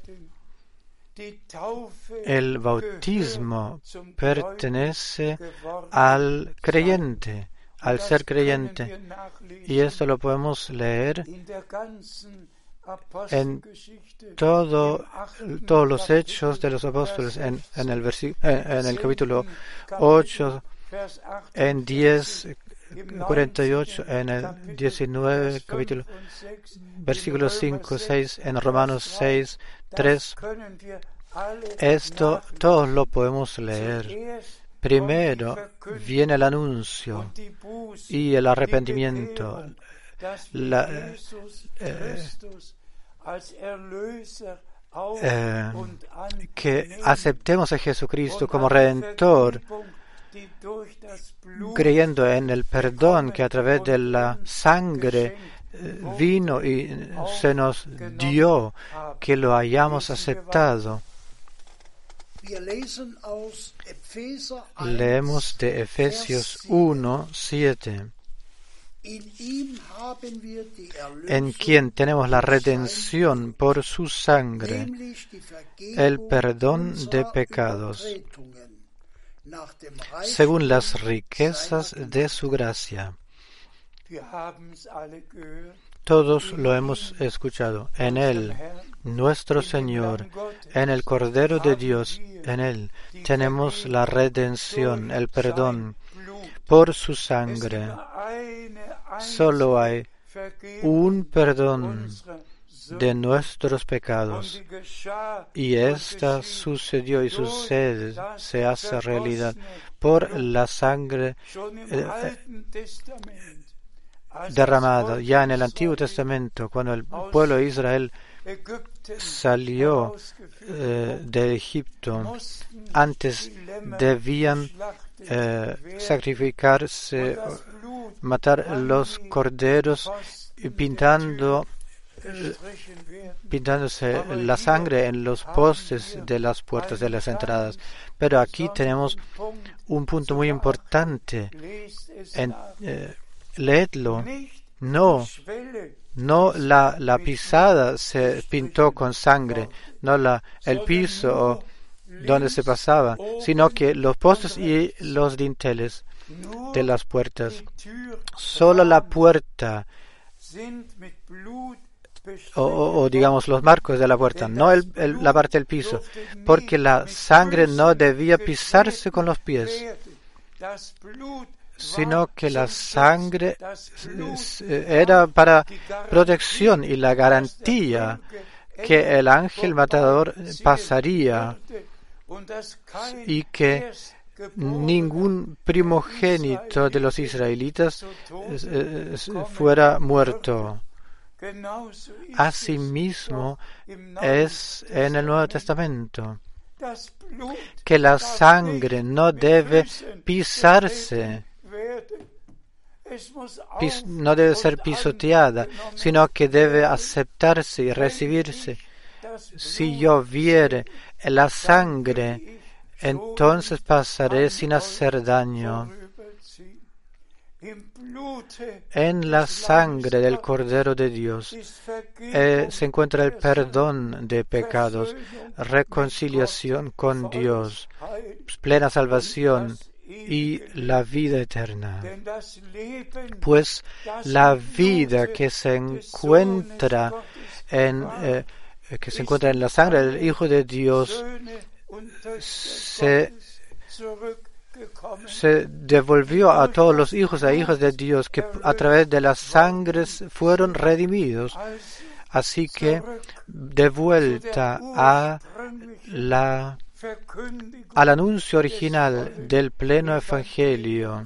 El bautismo pertenece al creyente, al ser creyente. Y esto lo podemos leer en todo, todos los hechos de los apóstoles, en, en el, en el capítulo 8, en 10, 48, en el 19, capítulo, versículo 5, 6, en Romanos 6, 3. Esto todos lo podemos leer. Primero viene el anuncio y el arrepentimiento, la- eh, eh, que aceptemos a Jesucristo como Redentor, creyendo en el perdón que a través de la sangre eh, vino y se nos dio, que lo hayamos aceptado. Wir lesen aus Epheser 1, Leemos de Efesios 1, 7, en quien tenemos la redención por su sangre, el perdón de pecados, según las riquezas de su gracia. Todos lo hemos escuchado. En Él, nuestro Señor, en el Cordero de Dios, en Él tenemos la redención, el perdón por su sangre. Solo hay un perdón de nuestros pecados. Y esta sucedió y sucede, se hace realidad por la sangre eh, derramada. Ya en el Antiguo Testamento, cuando el pueblo de Israel salió eh, de Egipto, antes debían eh, sacrificarse, matar los corderos pintando pintándose la sangre en los postes de las puertas de las entradas. Pero aquí tenemos un punto muy importante. En, eh, leedlo. No, no la, la pisada se pintó con sangre, no la, el piso o donde se pasaba, sino que los postes y los dinteles de las puertas. Solo la puerta o, o- digamos los marcos de la puerta, no la parte del piso, porque la sangre no debía pisarse con los pies, sino que la sangre era para protección y la garantía que el ángel matador pasaría y que ningún primogénito de los israelitas fuera muerto. Asimismo es en el Nuevo Testamento que la sangre no debe pisarse, pis- no debe ser pisoteada, sino que debe aceptarse y recibirse. Si yo viere la sangre, entonces pasaré sin hacer daño. En la sangre del Cordero de Dios eh, se encuentra el perdón de pecados, reconciliación con Dios, plena salvación y la vida eterna. Pues la vida que se encuentra en eh, que se encuentra en la sangre del Hijo de Dios se, se devolvió a todos los hijos e hijas de Dios que a través de las sangres fueron redimidos. Así que de vuelta a la, al anuncio original del pleno evangelio,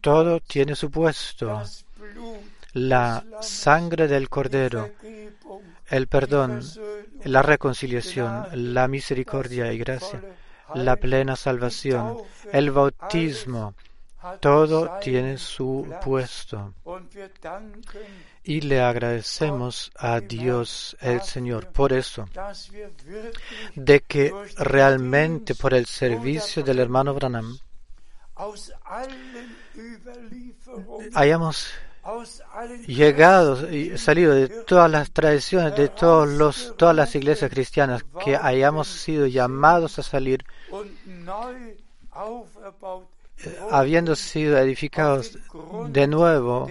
todo tiene su puesto. La sangre del Cordero, el perdón, la reconciliación, la misericordia y gracia, la plena salvación, el bautismo, todo tiene su puesto. Y le agradecemos a Dios el Señor por eso, de que realmente por el servicio del hermano Branham hayamos llegado y salido de todas las tradiciones, de todos los, todas las iglesias cristianas, que hayamos sido llamados a salir habiendo sido edificados de nuevo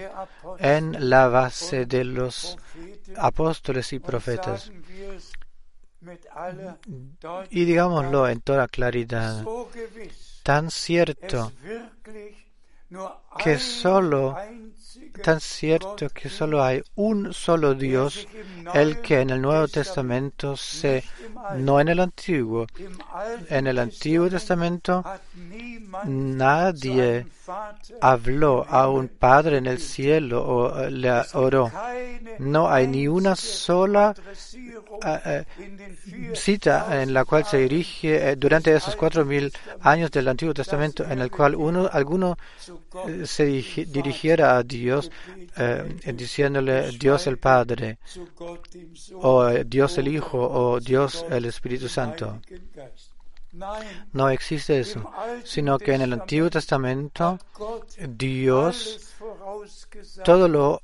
en la base de los apóstoles y profetas. Y digámoslo en toda claridad, tan cierto que solo tan cierto que solo hay un solo Dios, el que en el Nuevo Testamento se, no en el Antiguo, en el Antiguo Testamento nadie habló a un Padre en el cielo o le oró. No hay ni una sola uh, cita en la cual se dirige eh, durante esos cuatro mil años del Antiguo Testamento en el cual uno, alguno eh, se dirigiera a Dios eh, diciéndole Dios el Padre o Dios el Hijo o Dios el Espíritu Santo. No existe eso, sino que en el Antiguo Testamento Dios todo lo,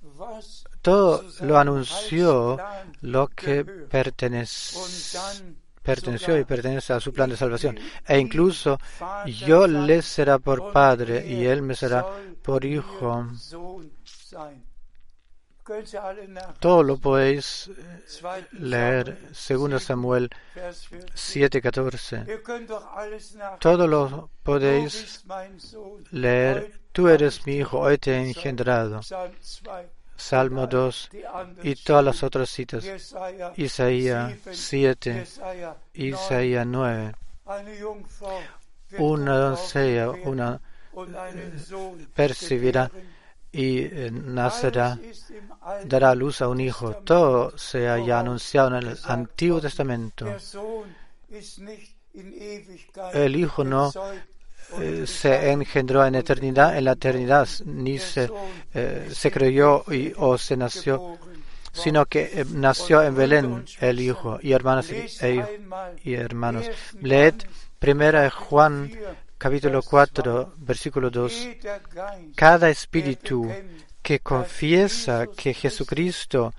todo lo anunció lo que perteneció y pertenece a su plan de salvación. E incluso yo le será por padre y él me será por hijo. Todo lo podéis eh, leer, según Samuel 7:14. Todo lo podéis leer. Tú eres mi hijo, hoy te he engendrado. Salmo 2 y todas las otras citas. Isaías 7, Isaías 9. Una doncella, una percibirá y eh, nacerá, dará luz a un hijo. Todo se haya anunciado en el Antiguo Testamento. El hijo no eh, se engendró en eternidad, en la eternidad, ni se, eh, se creyó y, o se nació, sino que nació en Belén el hijo. Y hermanos e y, hermanos, leed primera Juan capítulo 4, versículo 2, cada espíritu que confiesa que Jesucristo,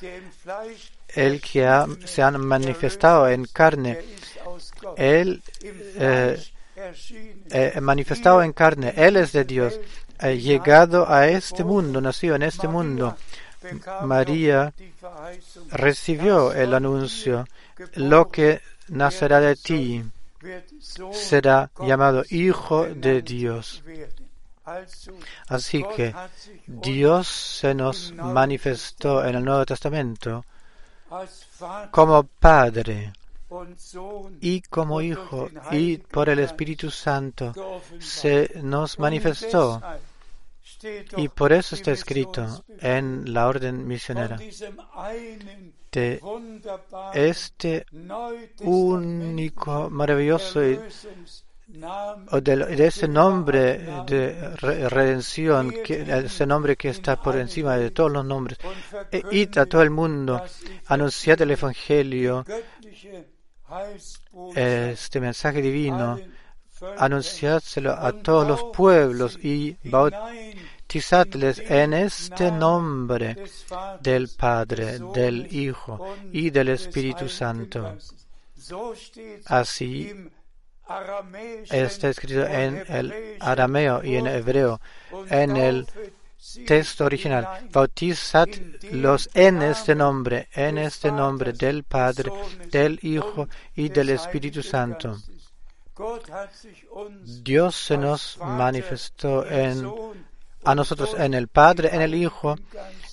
el que se ha manifestado en carne, Él eh, eh, manifestado en carne, Él es de Dios, ha llegado a este mundo, nació en este mundo. María recibió el anuncio, lo que nacerá de ti será llamado Hijo de Dios. Así que Dios se nos manifestó en el Nuevo Testamento como Padre y como Hijo y por el Espíritu Santo se nos manifestó. Y por eso está escrito en la orden misionera de este único, maravilloso o de, ese nombre de redención, que, ese nombre que está por encima de todos los nombres. E id a todo el mundo, anunciad el Evangelio, este mensaje divino, anunciádselo a todos los pueblos y bautizadles en este nombre del Padre, del Hijo y del Espíritu Santo. Así está escrito en el arameo y en hebreo, en el texto original. Bautizad los en este nombre, en este nombre del Padre, del Hijo y del Espíritu Santo. Dios se nos manifestó en, a nosotros en el Padre, en el Hijo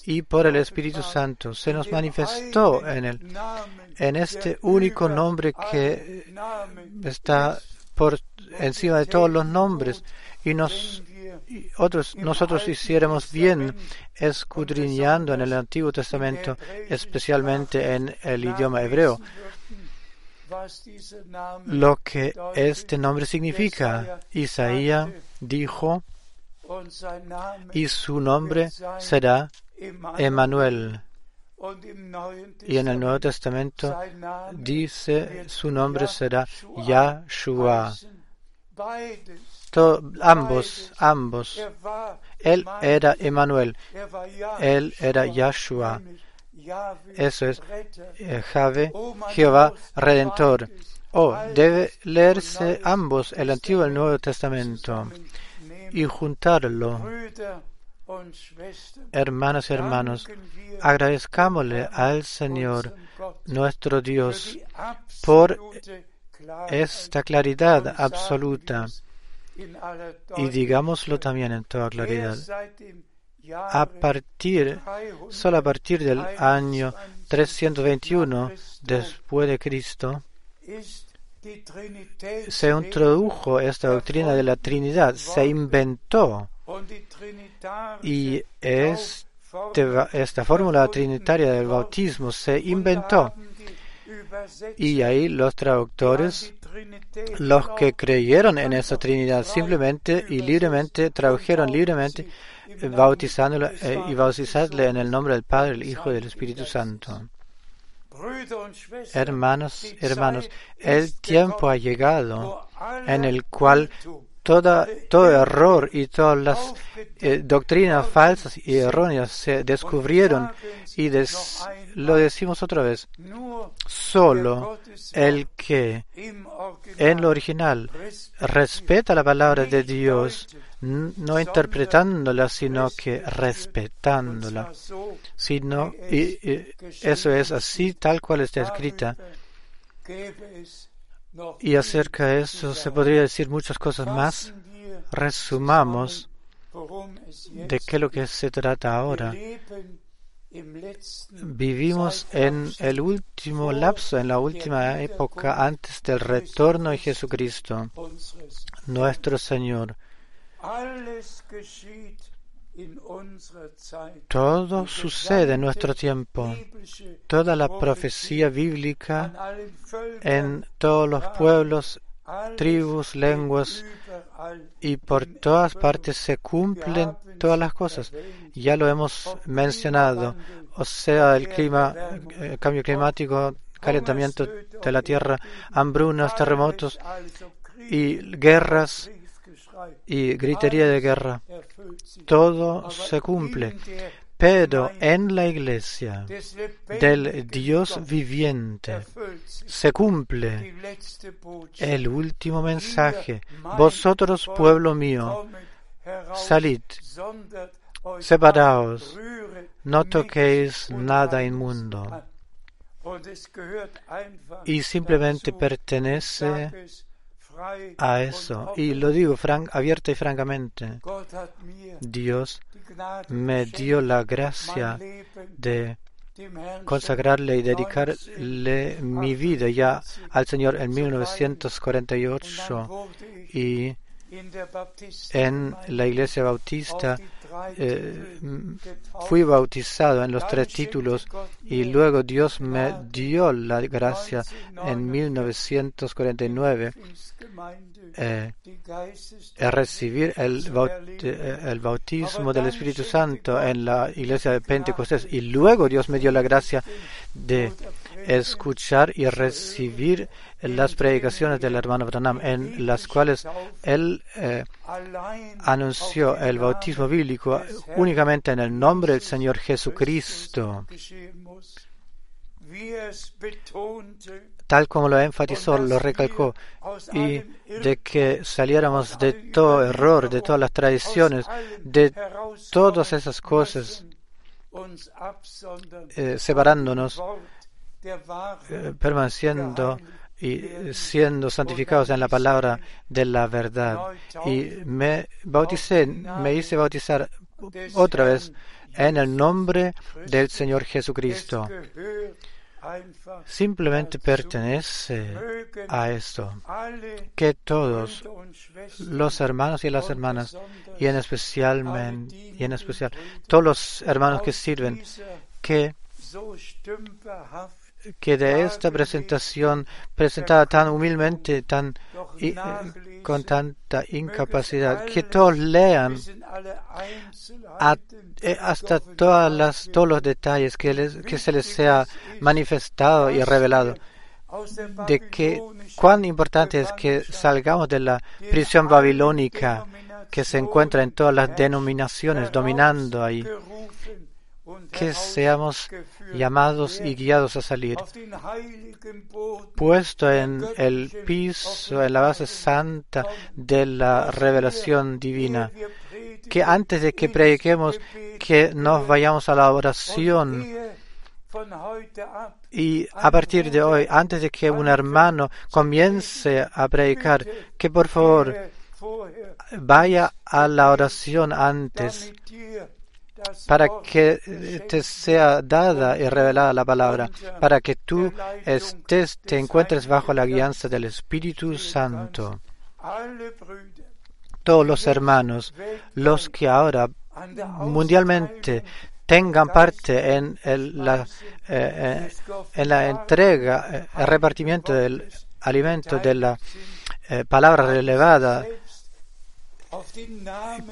y por el Espíritu Santo. Se nos manifestó en, el, en este único nombre que está por encima de todos los nombres. Y nos y otros, nosotros hiciéramos bien escudriñando en el Antiguo Testamento, especialmente en el idioma hebreo, lo que este nombre significa. Isaías dijo, y su nombre será Emmanuel. Y en el Nuevo Testamento dice, su nombre será Yahshua. To- ambos, ambos. Él era Emmanuel, él era Yahshua. Eso es eh, Jave, Jehová Redentor. Oh, debe leerse ambos, el Antiguo y el Nuevo Testamento, y juntarlo. Hermanos y hermanos, agradezcámosle al Señor, nuestro Dios, por esta claridad absoluta y digámoslo también en toda claridad. A partir, solo a partir del año 321 después de Cristo, se introdujo esta doctrina de la Trinidad, se inventó. Y este esta fórmula trinitaria del bautismo se inventó. Y ahí los traductores, los que creyeron en esa Trinidad simplemente y libremente tradujeron libremente bautizándolo eh, y bautizadle en el nombre del Padre, el Hijo y del Espíritu Santo. Hermanos, hermanos, el tiempo ha llegado en el cual todo error y todas las eh, doctrinas falsas y erróneas se descubrieron y lo decimos otra vez, solo el que en lo original respeta la palabra de Dios, no interpretándola, sino que respetándola, sino, y, y eso es así tal cual está escrita. Y acerca de eso se podría decir muchas cosas más. Resumamos de qué es lo que se trata ahora. Vivimos en el último lapso, en la última época antes del retorno de Jesucristo, nuestro Señor. Todo sucede en nuestro tiempo. Toda la profecía bíblica en todos los pueblos, tribus, lenguas y por todas partes se cumplen todas las cosas. Ya lo hemos mencionado, o sea, el clima, el cambio climático, calentamiento de la tierra, hambrunas, terremotos y guerras y gritería de guerra. Todo se cumple. Pero en la iglesia del Dios viviente se cumple el último mensaje. Vosotros, pueblo mío, salid, separaos, no toquéis nada inmundo. Y simplemente pertenece a eso. Y lo digo abierta y francamente. Dios me dio la gracia de consagrarle y dedicarle mi vida ya al Señor en 1948 y en la iglesia bautista eh, fui bautizado en los tres títulos y luego Dios me dio la gracia en 1949 eh, a recibir el, baut- el bautismo del Espíritu Santo en la iglesia de Pentecostés. Y luego Dios me dio la gracia de escuchar y recibir las predicaciones del hermano Branham en las cuales él eh, anunció el bautismo bíblico únicamente en el nombre del Señor Jesucristo. tal como lo enfatizó, lo recalcó, y de que saliéramos de todo error, de todas las tradiciones, de todas esas cosas, eh, separándonos, permaneciendo y siendo santificados en la palabra de la verdad. Y me bauticé, me hice bautizar otra vez en el nombre del Señor Jesucristo. Simplemente pertenece a esto. Que todos los hermanos y las hermanas, y en especial, y en especial todos los hermanos que sirven, que que de esta presentación presentada tan humildemente, tan y, con tanta incapacidad, que todos lean eh, hasta todas las, todos los detalles que, les, que se les sea manifestado y revelado de que cuán importante es que salgamos de la prisión babilónica que se encuentra en todas las denominaciones dominando ahí que seamos llamados y guiados a salir, puesto en el piso, en la base santa de la revelación divina, que antes de que prediquemos, que nos vayamos a la oración. Y a partir de hoy, antes de que un hermano comience a predicar, que por favor vaya a la oración antes para que te sea dada y revelada la palabra, para que tú estés, te encuentres bajo la guianza del Espíritu Santo. Todos los hermanos, los que ahora mundialmente tengan parte en, la, eh, eh, la entrega, eh, el repartimiento del alimento de la palabra relevada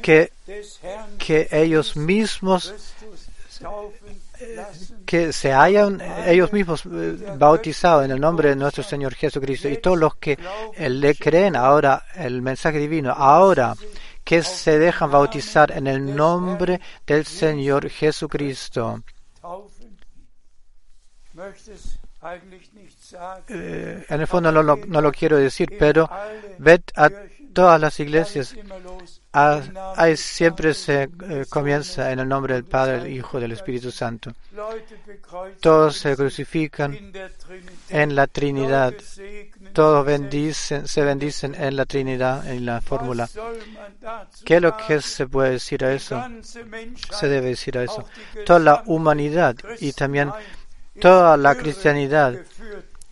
que, que ellos mismos que se hayan ellos mismos eh, bautizados en el nombre de nuestro Señor Jesucristo y todos los que eh, le creen ahora el mensaje divino, ahora que se dejan bautizar en el nombre del Señor Jesucristo. Eh, en el fondo no lo, no lo quiero decir, pero todas las iglesias siempre se eh, comienza en el nombre del Padre, del Hijo, del Espíritu Santo. Todos se crucifican en la Trinidad. Todos bendicen, se bendicen en la Trinidad, en la fórmula. ¿Qué es lo que se puede decir a eso? Se debe decir a eso. Toda la humanidad y también toda la cristianidad.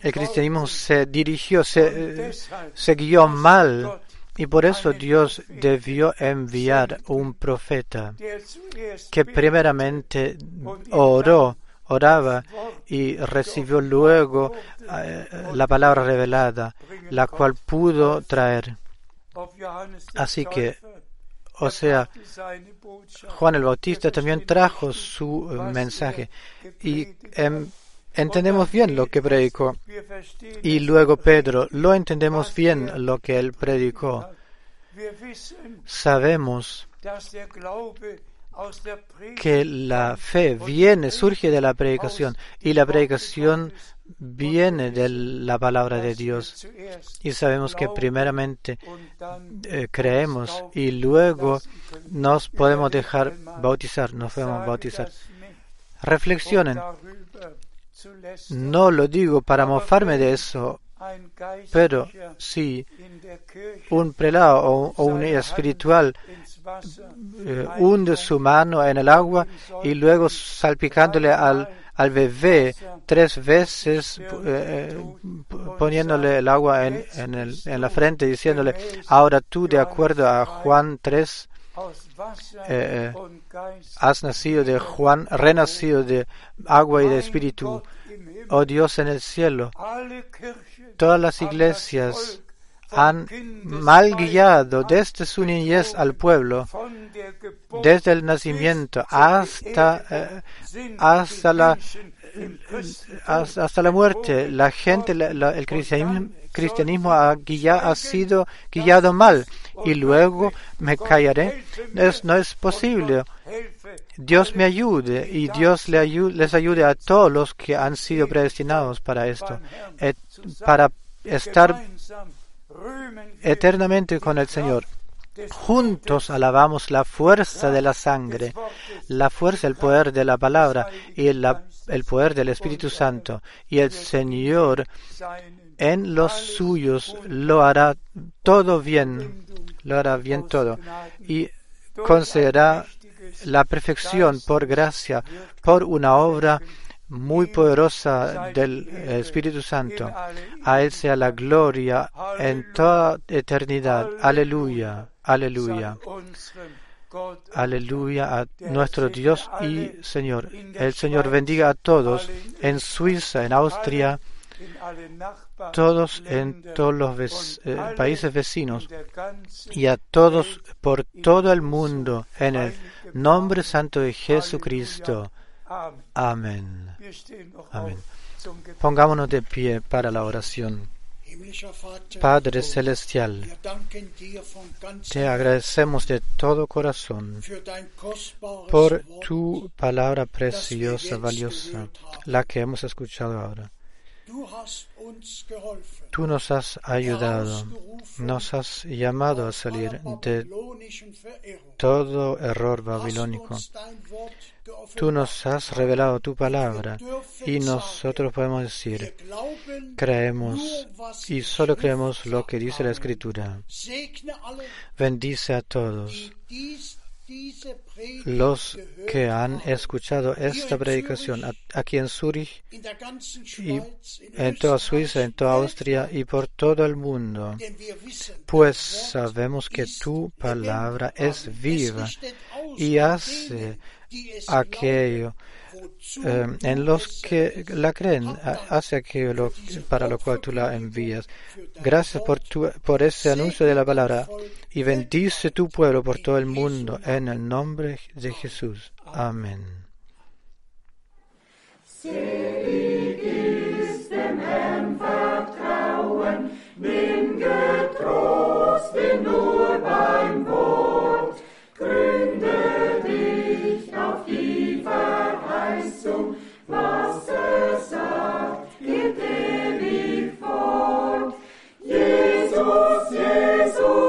El cristianismo se dirigió, se, eh, se guió mal y por eso Dios debió enviar un profeta que primeramente oró, oraba y recibió luego eh, la palabra revelada, la cual pudo traer. Así que, o sea, Juan el Bautista también trajo su eh, mensaje y em, entendemos bien lo que predicó. Y luego Pedro, lo entendemos bien lo que él predicó. Sabemos que la fe viene, surge de la predicación y la predicación viene de la palabra de Dios. Y sabemos que primeramente eh, creemos y luego nos podemos dejar bautizar, nos podemos bautizar. Reflexionen no lo digo para mofarme de eso, pero si un prelado o, un espiritual eh, hunde su mano en el agua y luego salpicándole al, al bebé tres veces, eh, poniéndole el agua en, en, en, la frente, diciéndole, ahora tú, de acuerdo a Juan 3, eh, has nacido de Juan, renacido de agua y de espíritu. Oh Dios en el cielo, todas las iglesias han mal guiado desde su niñez al pueblo, desde el nacimiento hasta, eh, hasta, la, hasta la muerte. La gente, el cristianismo, ha, sido guiado mal y luego me callaré. no es posible. Dios me ayude y Dios les ayude a todos los que han sido predestinados para esto, para estar eternamente con el Señor. Juntos alabamos la fuerza de la sangre, la fuerza, el poder de la palabra y el poder del Espíritu Santo. Y el Señor en los suyos lo hará todo bien, lo hará bien todo. Y concederá la perfección por gracia, por una obra muy poderosa del Espíritu Santo. A Él sea la gloria en toda eternidad. Aleluya, aleluya. Aleluya a nuestro Dios y Señor. El Señor bendiga a todos en Suiza, en Austria, todos en todos los eh, países vecinos y a todos por todo el mundo en el nombre santo de Jesucristo. Amén. Gebet. Pongámonos de pie para la oración. Padre Celestial, te agradecemos de todo corazón por tu palabra preciosa, valiosa, la que hemos escuchado ahora. Tú nos has ayudado, nos has llamado a salir de todo error babilónico. Tú nos has revelado tu palabra y nosotros podemos decir, creemos y solo creemos lo que dice la. Escritura. Bendice a todos los que han escuchado esta predicación aquí en Zurich, y en toda Suiza, en toda Austria y por todo el mundo. Pues sabemos que tu palabra es viva y hace aquello eh, en los que la creen, hace diese para lo cual tú la envías. Gracias por, tu, por ese anuncio de la palabra y bendice tu pueblo por todo el mundo en el nombre de Jesús. Amén. Jesus, Jesus.